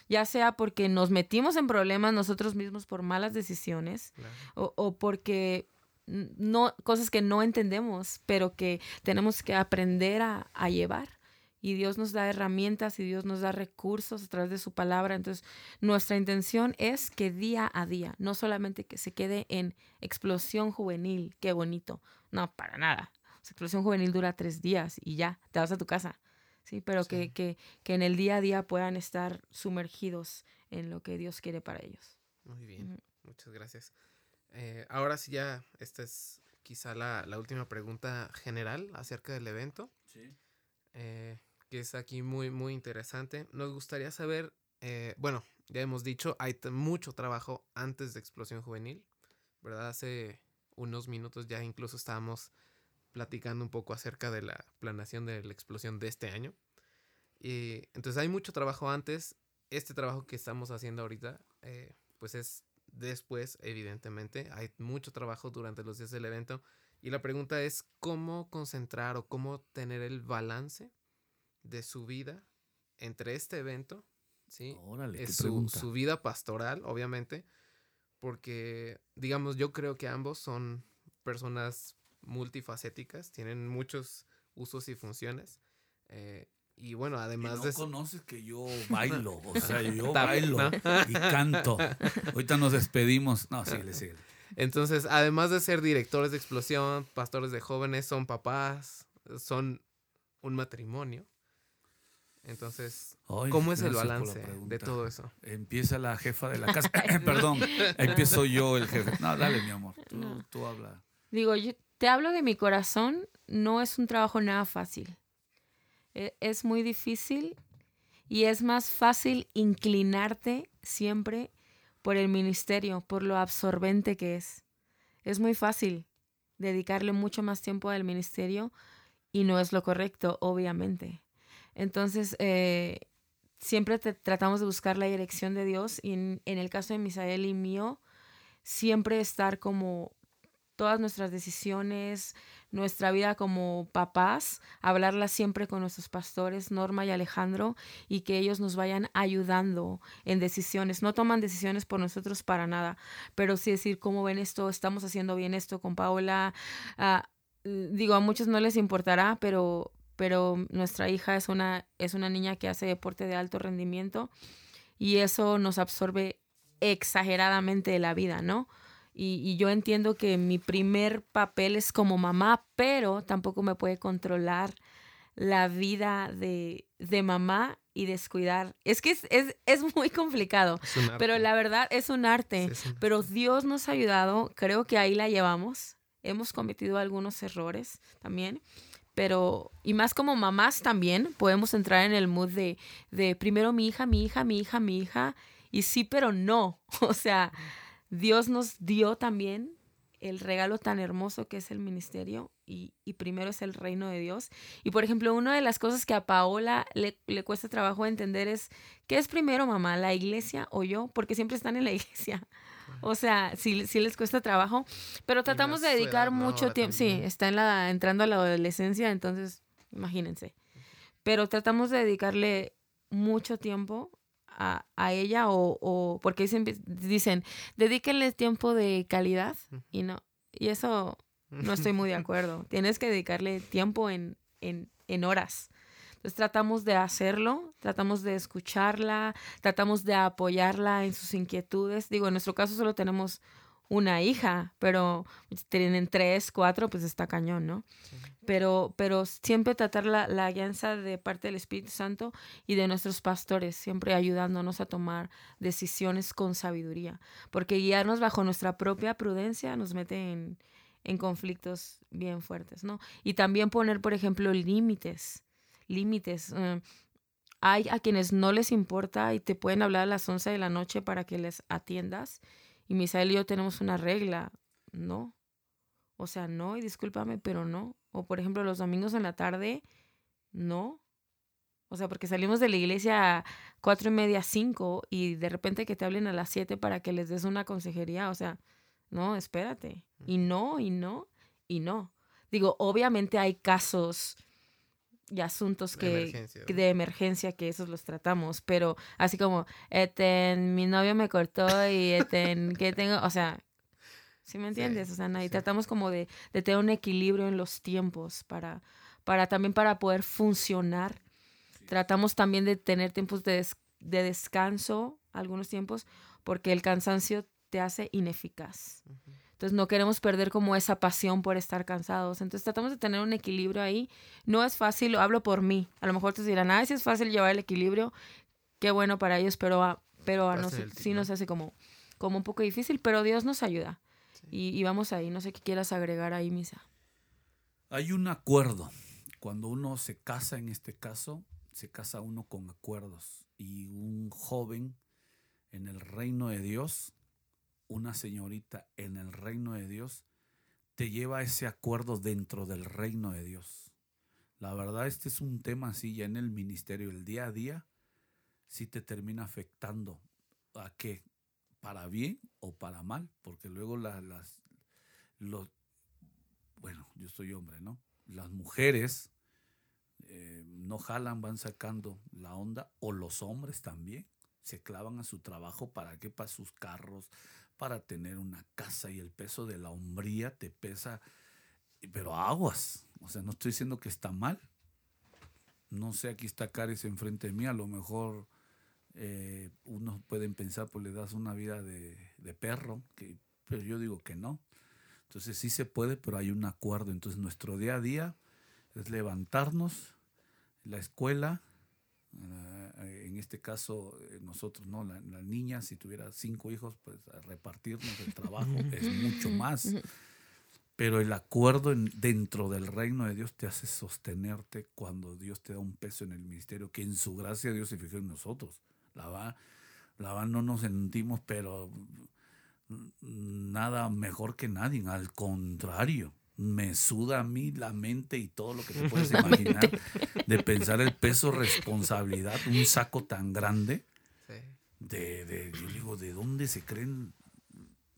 Speaker 3: ya sea porque nos metimos en problemas nosotros mismos por malas decisiones o, o, porque no, cosas que no entendemos, pero que tenemos que aprender a, a, llevar. Y Dios nos da herramientas y Dios nos da recursos a través de su palabra. Entonces, nuestra intención es que día a día, no solamente que se quede en explosión juvenil, qué bonito, no, para nada explosión juvenil dura tres días y ya, te vas a tu casa. Sí, pero Que, que, que, en el día a día puedan estar sumergidos en lo que Dios quiere para ellos.
Speaker 1: Muy bien, muchas gracias. Eh, ahora sí ya, esta es quizá la, la, última pregunta general acerca del evento. Sí. Eh, que es aquí muy, muy interesante. Nos gustaría saber, eh, bueno, ya hemos dicho, hay mucho trabajo antes de Explosión Juvenil, ¿verdad? Hace unos minutos ya incluso estábamos platicando un poco acerca de la planeación de la explosión de este año. Y entonces hay mucho trabajo antes. Este trabajo que estamos haciendo ahorita, eh, pues es después, evidentemente. Hay mucho trabajo durante los días del evento. Y la pregunta es cómo concentrar o cómo tener el balance de su vida entre este evento, ¿sí? es su, su vida pastoral, obviamente, porque, digamos, yo creo que ambos son personas multifacéticas, tienen muchos usos y funciones. Eh, y bueno, además
Speaker 2: no
Speaker 1: de...
Speaker 2: conoces que yo bailo, o sea, yo bailo y canto. Ahorita nos despedimos. No, síguele, síguele.
Speaker 1: Entonces, además de ser directores de explosión, pastores de jóvenes, son papás, son un matrimonio. Entonces, ¿cómo es el balance de todo eso?
Speaker 2: Empieza la jefa de la casa. Perdón, empiezo yo el jefe. No, dale, mi amor, tú, tú habla.
Speaker 3: Digo, yo te hablo de mi corazón, no es un trabajo nada fácil. E, es muy difícil y es más fácil inclinarte siempre por el ministerio, por lo absorbente que es. Es muy fácil dedicarle mucho más tiempo al ministerio y no es lo correcto, obviamente. Entonces, eh, siempre tratamos de buscar la dirección de Dios y en, en el caso de Misael y mío, siempre estar como todas nuestras decisiones, nuestra vida como papás, hablarla siempre con nuestros pastores, Norma y Alejandro, y que ellos nos vayan ayudando en decisiones. No toman decisiones por nosotros para nada, pero sí decir cómo ven esto, estamos haciendo bien esto con Paola. Ah, digo, a muchos no les importará, pero, pero nuestra hija es una, es una niña que hace deporte de alto rendimiento y eso nos absorbe exageradamente la vida, ¿no? Y, yo entiendo que mi primer papel es como mamá, pero tampoco me puede controlar la vida de, de mamá y descuidar. Es que es, es, es muy complicado, pero la verdad es un arte. pero Dios nos ha ayudado, creo que ahí la llevamos. Hemos cometido algunos errores también, pero, y más como mamás también, podemos entrar en el mood de, de primero mi hija, mi hija, mi hija, mi hija, y sí, pero no. O sea, Dios nos dio también el regalo tan hermoso que es el ministerio y, primero es el reino de Dios. Y por ejemplo, una de las cosas que a Paola le, cuesta trabajo entender es, ¿qué es primero, mamá? ¿La iglesia o yo? Porque siempre están en la iglesia. O sea, sí, sí les cuesta trabajo, pero tratamos de dedicar mucho tiempo. Sí, está en la, entrando a la adolescencia, entonces imagínense. Pero tratamos de dedicarle mucho tiempo a, ella o, porque dicen, dicen, dedíquenle tiempo de calidad y no, y eso no estoy muy de acuerdo. Tienes que dedicarle tiempo en, en, en horas. Entonces tratamos de hacerlo, tratamos de escucharla, tratamos de apoyarla en sus inquietudes. Digo, en nuestro caso solo tenemos una hija, pero tienen tres, cuatro, pues está cañón, ¿no? Pero, pero siempre tratar la, la guianza de parte del Espíritu Santo y de nuestros pastores, siempre ayudándonos a tomar decisiones con sabiduría, porque guiarnos bajo nuestra propia prudencia nos mete en, en conflictos bien fuertes, ¿no? Y también poner, por ejemplo, límites, límites. Eh, hay a quienes no les importa y te pueden hablar a las 11 de la noche para que les atiendas y Misael y yo tenemos una regla, no. O sea, no, y discúlpame, pero no. O por ejemplo, los domingos en la tarde, no. O sea, porque salimos de la iglesia a cuatro y media, cinco, y de repente que te hablen a las siete para que les des una consejería. O sea, no, espérate. Y no, y no, y no. Digo, obviamente hay casos y asuntos que, de emergencia, que, de emergencia que esos los tratamos, pero así como, eten, mi novio me cortó y eten, que tengo, o sea, ¿sí me entiendes? o sea, y tratamos como de, de, tener un equilibrio en los tiempos para, para también para poder funcionar. Tratamos también de tener tiempos de, de, descanso, algunos tiempos, porque el cansancio te hace ineficaz. Entonces no queremos perder como esa pasión por estar cansados. Entonces tratamos de tener un equilibrio ahí. No es fácil, hablo por mí. A lo mejor te dirán, ah, si es fácil llevar el equilibrio, qué bueno para ellos, pero a, pero a sí nos hace como, como un poco difícil, pero Dios nos ayuda. Y, y vamos ahí, no sé qué quieras agregar ahí, Misa.
Speaker 2: Hay un acuerdo. Cuando uno se casa, en este caso, se casa uno con acuerdos. Y un joven en el reino de Dios una señorita en el reino de Dios te lleva a ese acuerdo dentro del reino de Dios. La verdad, este es un tema así ya en el ministerio, el día a día, sí te termina afectando. ¿A qué? ¿Para bien o para mal? Porque luego las, los, bueno, yo soy hombre, ¿no? Las mujeres eh, no jalan, van sacando la onda, o los hombres también se clavan a su trabajo para qué, para sus carros, para tener una casa y el peso de la hombría te pesa, pero aguas, o sea, no estoy diciendo que está mal. No sé, aquí está Caris enfrente de mí, a lo mejor eh, unos pueden pensar, pues le das una vida de, perro, que, pero yo digo que no. Entonces sí se puede, pero hay un acuerdo. Entonces nuestro día a día es levantarnos, la escuela, en este caso eh, nosotros, ¿no? La, niña, si tuviera cinco hijos, pues repartirnos el trabajo es mucho más. Pero el acuerdo dentro del reino de Dios te hace sostenerte cuando Dios te da un peso en el ministerio, que en su gracia Dios se fijó en nosotros. La va, la va no nos sentimos, pero nada mejor que nadie, al contrario. Me suda a mí la mente y todo lo que te puedes imaginar de pensar el peso, responsabilidad, un saco tan grande. De, de, yo digo, ¿de dónde se creen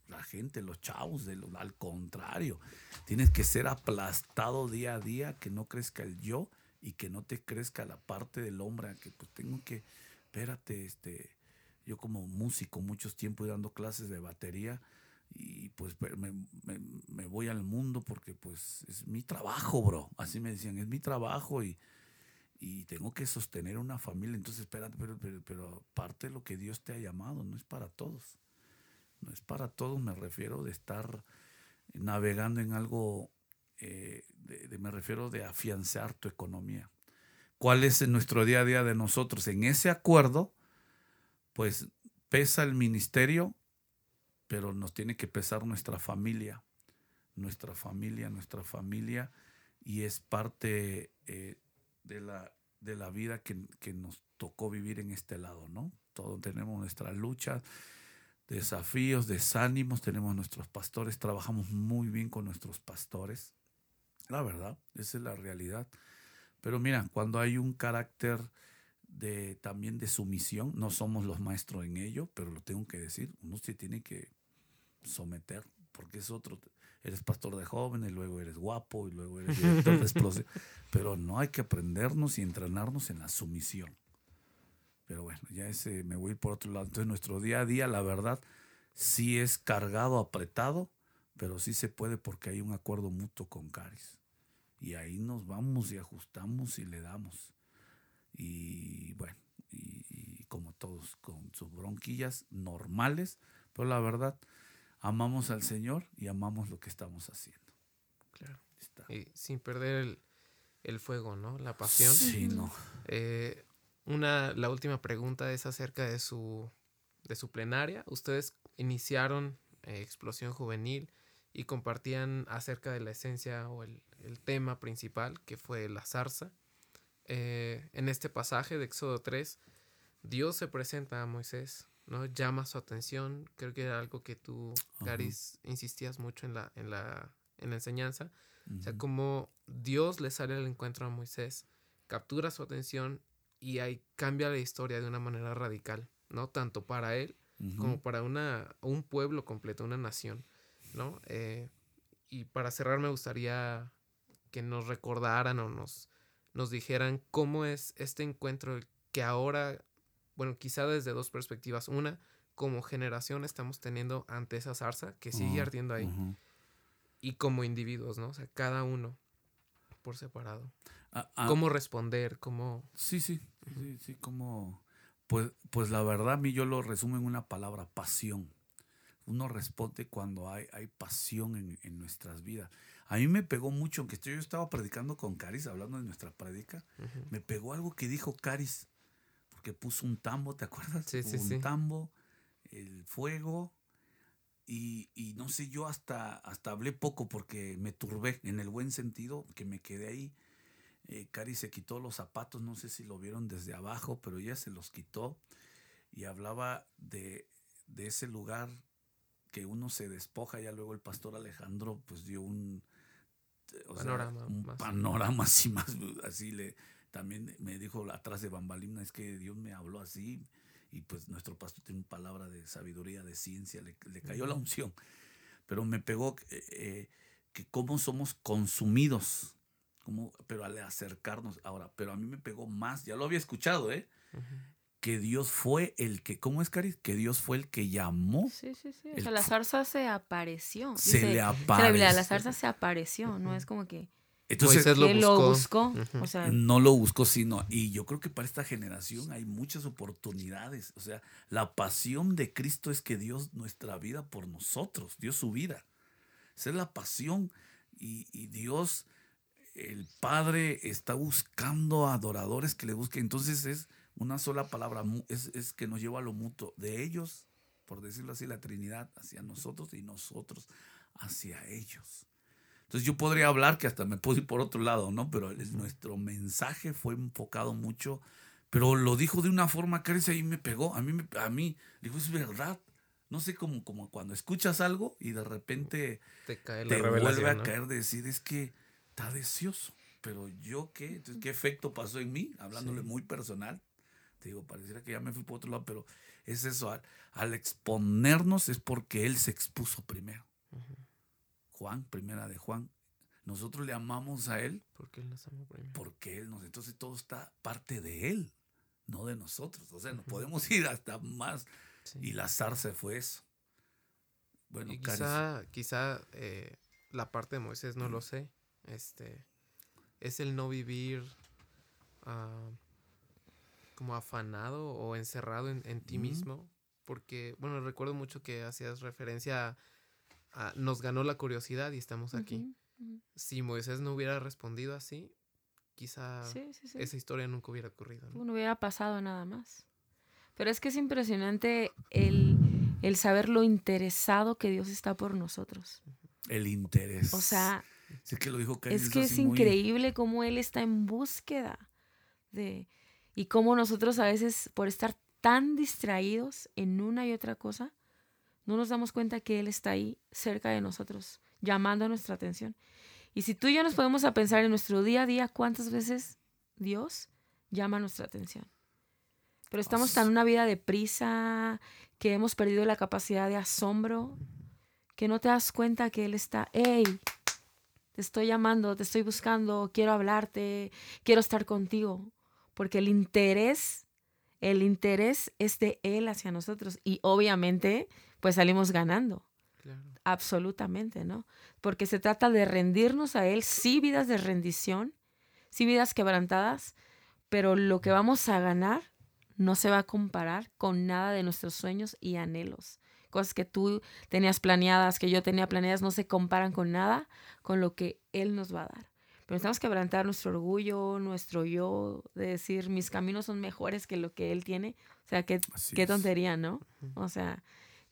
Speaker 2: la gente, los chavos? De lo, al contrario, tienes que ser aplastado día a día, que no crezca el yo y que no te crezca la parte del hombre, que pues tengo que, espérate, este, yo como músico muchos tiempos dando clases de batería, y pues me, me, voy al mundo porque pues es mi trabajo, bro. Así me decían, es mi trabajo y, y tengo que sostener una familia. Entonces, espérate, pero, pero, parte de lo que Dios te ha llamado, no es para todos. No es para todos, me refiero de estar navegando en algo, eh, de, me refiero de afianzar tu economía. ¿Cuál es nuestro día a día de nosotros? En ese acuerdo, pues pesa el ministerio pero nos tiene que pesar nuestra familia, nuestra familia, nuestra familia, y es parte eh, de, la, de la vida que, nos tocó vivir en este lado, ¿no? Todos tenemos nuestras luchas, desafíos, desánimos, tenemos nuestros pastores, trabajamos muy bien con nuestros pastores, la verdad, esa es la realidad. Pero mira, cuando hay un carácter de también de sumisión. No somos los maestros en ello, pero lo tengo que decir. Uno se tiene que someter, porque es otro. Eres pastor de jóvenes, luego eres guapo y luego eres director de. Pero no hay que aprendernos y entrenarnos en la sumisión. Pero bueno, ya ese me voy por otro lado. Entonces, nuestro día a día, la verdad, sí es cargado, apretado, pero sí se puede porque hay un acuerdo mutuo con Caris. Y ahí nos vamos y ajustamos y le damos. Y bueno, y, como todos, con sus bronquillas normales, pero la verdad, amamos al Señor y amamos lo que estamos haciendo.
Speaker 1: Claro. Y sin perder el, fuego, ¿no? La pasión.
Speaker 2: Sí, no.
Speaker 1: Eh, una, la última pregunta es acerca de su, de su plenaria. Ustedes iniciaron eh, Explosión Juvenil y compartían acerca de la esencia o el, el tema principal, que fue la zarza. Eh, en este pasaje de Éxodo 3, Dios se presenta a Moisés, ¿no? Llama su atención. Creo que era algo que tú, Garis, insistías mucho en la, en la, en la enseñanza. O sea, como Dios le sale al encuentro a Moisés, captura su atención y ahí cambia la historia de una manera radical, ¿no? Tanto para él como para una, un pueblo completo, una nación, ¿no? Eh, y para cerrar me gustaría que nos recordaran o nos nos dijeran cómo es este encuentro que ahora, bueno, quizá desde dos perspectivas. Una, como generación estamos teniendo ante esa zarza que sigue ardiendo ahí. Y como individuos, ¿no? O sea, cada uno por separado. Ah, ah. ¿Cómo responder? ¿Cómo...?
Speaker 2: Sí, sí, sí, sí, como... Pues, pues la verdad a mí yo lo resumo en una palabra, pasión. Uno responde cuando hay, hay pasión en, en nuestras vidas. A mí me pegó mucho, que yo estaba predicando con Caris, hablando de nuestra predica, me pegó algo que dijo Caris, porque puso un tambo, ¿te acuerdas?
Speaker 1: Sí, sí,
Speaker 2: un tambo, el fuego, y, no sé, yo hasta, hasta hablé poco porque me turbé, en el buen sentido, que me quedé ahí. Eh, Caris se quitó los zapatos, no sé si lo vieron desde abajo, pero ella se los quitó y hablaba de, de ese lugar que uno se despoja, ya luego el pastor Alejandro pues dio un,
Speaker 1: panorama,
Speaker 2: un panorama así más, así le, también me dijo atrás de Bambalina, es que Dios me habló así y pues nuestro pastor tiene una palabra de sabiduría, de ciencia, le, cayó la unción, pero me pegó eh, eh, que cómo somos consumidos, como, pero al acercarnos ahora, pero a mí me pegó más, ya lo había escuchado, ¿eh? Que Dios fue el que, ¿cómo es, Caris? Que Dios fue el que llamó.
Speaker 3: Sí, sí, sí. O sea, la zarza se apareció.
Speaker 2: Se le apareció.
Speaker 3: La zarza se apareció, no es como que...
Speaker 2: Entonces,
Speaker 3: lo buscó. Lo buscó o sea,
Speaker 2: no lo buscó, sino, y yo creo que para esta generación hay muchas oportunidades. O sea, la pasión de Cristo es que Dios nuestra vida por nosotros, Dios su vida. Esa es la pasión. Y, y Dios, el Padre, está buscando adoradores que le busquen. Entonces es una sola palabra, es, que nos lleva a lo mutuo, de ellos, por decirlo así, la Trinidad hacia nosotros y nosotros hacia ellos. Entonces yo podría hablar que hasta me puedo ir por otro lado, ¿no? Pero nuestro mensaje fue enfocado mucho, pero lo dijo de una forma que ahí me pegó, a mí, a mí, dijo, es verdad, no sé, como, como cuando escuchas algo y de repente
Speaker 1: Te cae la
Speaker 2: te vuelve a
Speaker 1: ¿no?
Speaker 2: caer de decir, es que está deseoso. Pero yo qué, Entonces, ¿qué efecto pasó en mí? Hablándole
Speaker 1: Sí.
Speaker 2: muy personal. Te digo, pareciera que ya me fui por otro lado, pero es eso, al, al exponernos es porque él se expuso primero. Juan, primera de Juan. Nosotros le amamos a él
Speaker 1: Porque él nos amó primero.
Speaker 2: porque él nos, entonces todo está parte de él, no de nosotros. O sea,
Speaker 1: Ujú.
Speaker 2: podemos ir hasta más.
Speaker 1: Sí.
Speaker 2: Y la zarza fue eso. Bueno,
Speaker 1: Y
Speaker 2: Caris,
Speaker 1: quizá, quizá eh, la parte de Moisés, no lo sé, este, es el no vivir ah, como afanado o encerrado en, en ti mismo, porque, bueno, recuerdo mucho que hacías referencia a, a nos ganó la curiosidad y estamos aquí. Si Moisés no hubiera respondido así, quizá
Speaker 3: Sí, sí, sí.
Speaker 1: esa historia nunca hubiera ocurrido. ¿no?
Speaker 3: No hubiera pasado nada más. Pero es que es impresionante el, el saber lo interesado que Dios está por nosotros.
Speaker 2: el interés.
Speaker 3: O sea,
Speaker 2: sí que lo dijo
Speaker 3: es que es
Speaker 2: así muy-
Speaker 3: increíble cómo Él está en búsqueda de... Y cómo nosotros a veces, por estar tan distraídos en una y otra cosa, no nos damos cuenta que Él está ahí cerca de nosotros, llamando nuestra atención. Y si tú y yo nos podemos a pensar en nuestro día a día, ¿cuántas veces Dios llama nuestra atención? Pero estamos tan en una vida de prisa, que hemos perdido la capacidad de asombro, que no te das cuenta que Él está, hey, te estoy llamando, te estoy buscando, quiero hablarte, quiero estar contigo. Porque el interés, el interés es de Él hacia nosotros. Y obviamente, pues salimos ganando,
Speaker 1: Claro.
Speaker 3: absolutamente, ¿no? Porque se trata de rendirnos a Él, sí vidas de rendición, sí vidas quebrantadas, pero lo que vamos a ganar no se va a comparar con nada de nuestros sueños y anhelos. Cosas que tú tenías planeadas, que yo tenía planeadas, no se comparan con nada con lo que Él nos va a dar. Pero necesitamos quebrantar nuestro orgullo, nuestro yo, de decir, mis caminos son mejores que lo que Él tiene. O sea, qué, qué tontería, ¿no? O sea,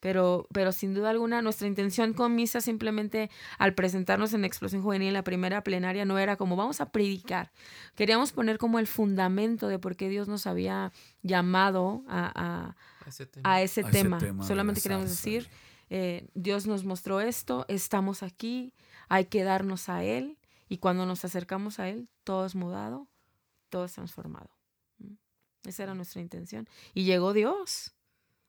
Speaker 3: pero, pero sin duda alguna, nuestra intención con Misa simplemente al presentarnos en Explosión Juvenil en la primera plenaria no era como vamos a predicar. Queríamos poner como el fundamento de por qué Dios nos había llamado a,
Speaker 1: A ese tema.
Speaker 3: a, ese
Speaker 2: A ese
Speaker 3: tema. Solamente
Speaker 2: la
Speaker 3: queremos decir, eh, Dios nos mostró esto, estamos aquí, hay que darnos a Él y cuando nos acercamos a Él, todo es mudado, todo es transformado. ¿Mm? Esa era nuestra intención. Y llegó Dios.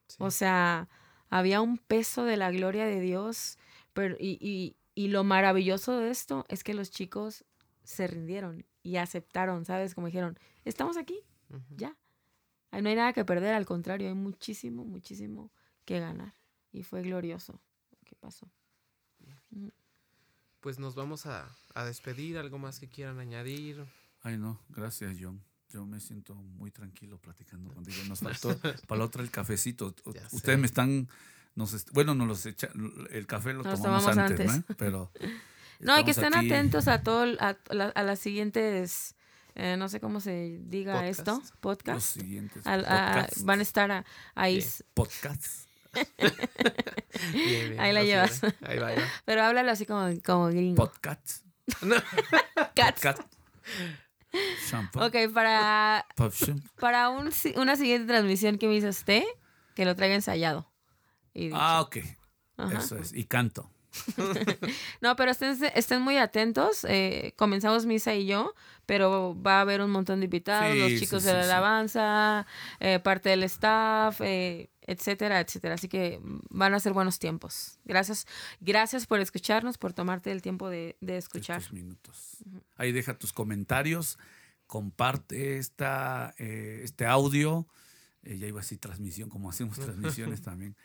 Speaker 1: Sí.
Speaker 3: O sea, había un peso de la gloria de Dios. Pero, y, y- y lo maravilloso de esto es que los chicos se rindieron y aceptaron, ¿sabes? Como dijeron, estamos aquí, ya. Ahí No hay nada que perder, al contrario, hay muchísimo, muchísimo que ganar. Y fue glorioso lo que pasó.
Speaker 1: Pues nos vamos a, a despedir. ¿Algo más que quieran añadir?
Speaker 2: Ay, no, gracias, John. Yo me siento muy tranquilo platicando contigo. Nos faltó para la otra el cafecito.
Speaker 1: Ya
Speaker 2: Ustedes
Speaker 1: sé.
Speaker 2: me están. Nos est- bueno, nos los echa, el café lo
Speaker 3: Nos
Speaker 2: tomamos,
Speaker 3: tomamos
Speaker 2: antes,
Speaker 3: antes.
Speaker 2: ¿no? Pero.
Speaker 3: No, y que estén
Speaker 2: aquí-
Speaker 3: atentos a todo, el- a, la- a las siguientes, eh, no sé cómo se diga
Speaker 1: Podcast.
Speaker 3: esto,
Speaker 2: Los
Speaker 3: podcast.
Speaker 2: siguientes.
Speaker 3: A-
Speaker 2: podcasts.
Speaker 3: van a estar a- ahí.
Speaker 1: Bien.
Speaker 2: Podcasts.
Speaker 1: Bien, bien,
Speaker 3: Ahí la llevas.
Speaker 1: Ahí va, ahí va.
Speaker 3: Pero háblalo así como, como gringo. Cats.
Speaker 2: Podcast. Shampoo.
Speaker 3: Ok, para, para un una siguiente transmisión que me hizo usted, que lo traiga ensayado. Y dicho.
Speaker 2: Ah, ok.
Speaker 3: Ajá.
Speaker 2: Eso es. Y canto.
Speaker 3: No, pero estén, estén muy atentos. eh, comenzamos Misa y yo, pero va a haber un montón de invitados,
Speaker 2: Sí,
Speaker 3: los
Speaker 2: sí,
Speaker 3: chicos
Speaker 2: sí,
Speaker 3: de la
Speaker 2: sí.
Speaker 3: alabanza, eh, parte del staff, eh, etcétera, etcétera. Así que van a ser buenos tiempos. Gracias, gracias por escucharnos, por tomarte el tiempo de, de escuchar.
Speaker 2: Estos minutos. Ahí deja tus comentarios. Comparte esta, eh, este audio. Eh, ya iba así transmisión, como hacemos transmisiones también.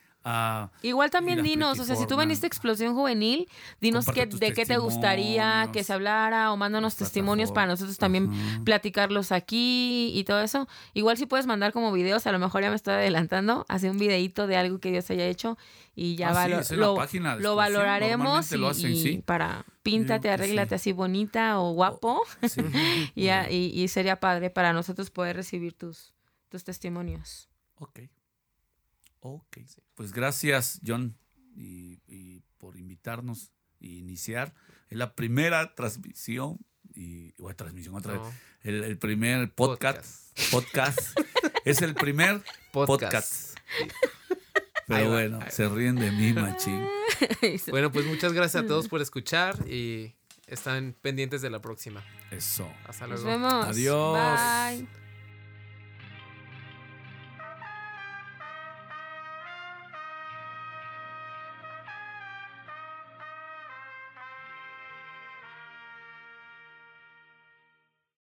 Speaker 3: Igual también dinos, o sea, si tú veniste a Explosión Juvenil, dinos qué, de qué te gustaría que se hablara o mándanos testimonios para nosotros también platicarlos aquí y todo eso. Igual si puedes mandar como videos, a lo mejor ya me estoy adelantando, hacer un videito de algo que Dios haya hecho y ya
Speaker 2: Ah,
Speaker 3: valo- lo,
Speaker 2: página
Speaker 3: lo valoraremos
Speaker 2: lo hacen,
Speaker 3: y
Speaker 2: sí.
Speaker 3: para píntate,
Speaker 2: que
Speaker 3: arréglate
Speaker 2: sí.
Speaker 3: así bonita o guapo
Speaker 2: Sí.
Speaker 3: y, y- y sería padre para nosotros poder recibir tus, tus testimonios.
Speaker 2: Ok. Ok. Pues gracias, John, y, y por invitarnos e iniciar. Es la primera transmisión, y, o transmisión otra vez. El, el primer podcast. Podcast. es el primer
Speaker 1: podcast.
Speaker 2: podcast. Pero
Speaker 1: va,
Speaker 2: bueno, se ríen de mí, machín.
Speaker 1: Bueno, pues muchas gracias a todos por escuchar y están pendientes de la próxima.
Speaker 2: Eso.
Speaker 1: Hasta
Speaker 3: Nos
Speaker 1: luego.
Speaker 3: vemos.
Speaker 2: Adiós.
Speaker 3: Bye.